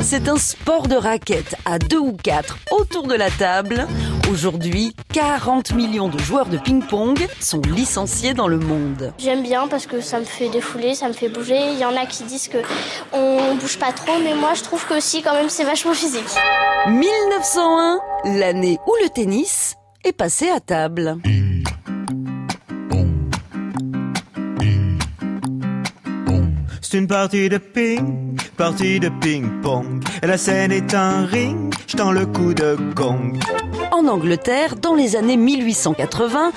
C'est un sport de raquette à deux ou quatre autour de la table. Aujourd'hui, 40 millions de joueurs de ping-pong sont licenciés dans le monde. J'aime bien parce que ça me fait défouler, ça me fait bouger. Il y en a qui disent que on bouge pas trop, mais moi je trouve que aussi quand même c'est vachement physique. 1901, l'année où le tennis est passé à table. C'est une partie de ping, partie de ping-pong. La scène est un ring, j'tends le coup de gong. En Angleterre, dans les années 1880,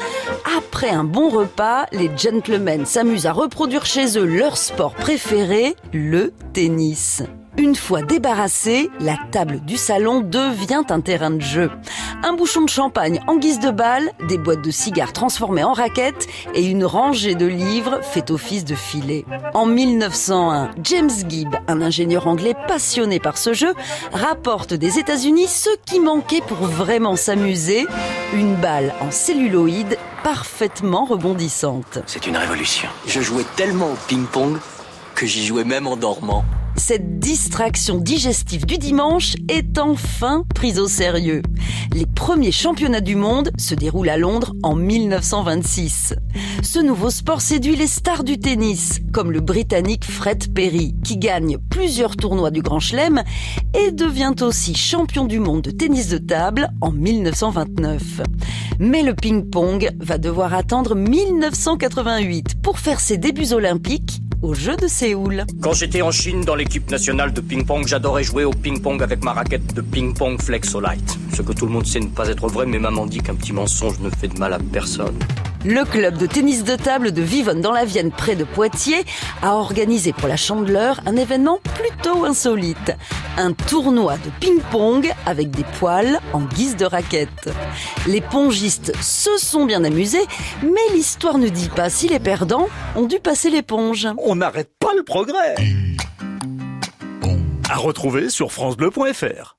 après un bon repas, les gentlemen s'amusent à reproduire chez eux leur sport préféré, le tennis. Une fois débarrassée, la table du salon devient un terrain de jeu. Un bouchon de champagne en guise de balle, des boîtes de cigares transformées en raquettes et une rangée de livres fait office de filet. En 1901, James Gibb, un ingénieur anglais passionné par ce jeu, rapporte des États-Unis ce qui manquait pour vraiment s'amuser, une balle en celluloïde parfaitement rebondissante. C'est une révolution. Je jouais tellement au ping-pong que j'y jouais même en dormant. Cette distraction digestive du dimanche est enfin prise au sérieux. Les premiers championnats du monde se déroulent à Londres en 1926. Ce nouveau sport séduit les stars du tennis, comme le Britannique Fred Perry, qui gagne plusieurs tournois du Grand Chelem et devient aussi champion du monde de tennis de table en 1929. Mais le ping-pong va devoir attendre 1988 pour faire ses débuts olympiques aux Jeux de Séoul. Quand j'étais en Chine dans l'équipe nationale de ping-pong, j'adorais jouer au ping-pong avec ma raquette de ping-pong Flexolite. Ce que tout le monde sait ne pas être vrai, mais maman dit qu'un petit mensonge ne fait de mal à personne. Le club de tennis de table de Vivonne dans la Vienne près de Poitiers a organisé pour la Chandeleur un événement plutôt insolite. Un tournoi de ping-pong avec des poils en guise de raquette. Les pongistes se sont bien amusés, mais l'histoire ne dit pas si les perdants ont dû passer l'éponge. On n'arrête pas le progrès. À retrouver sur francebleu.fr.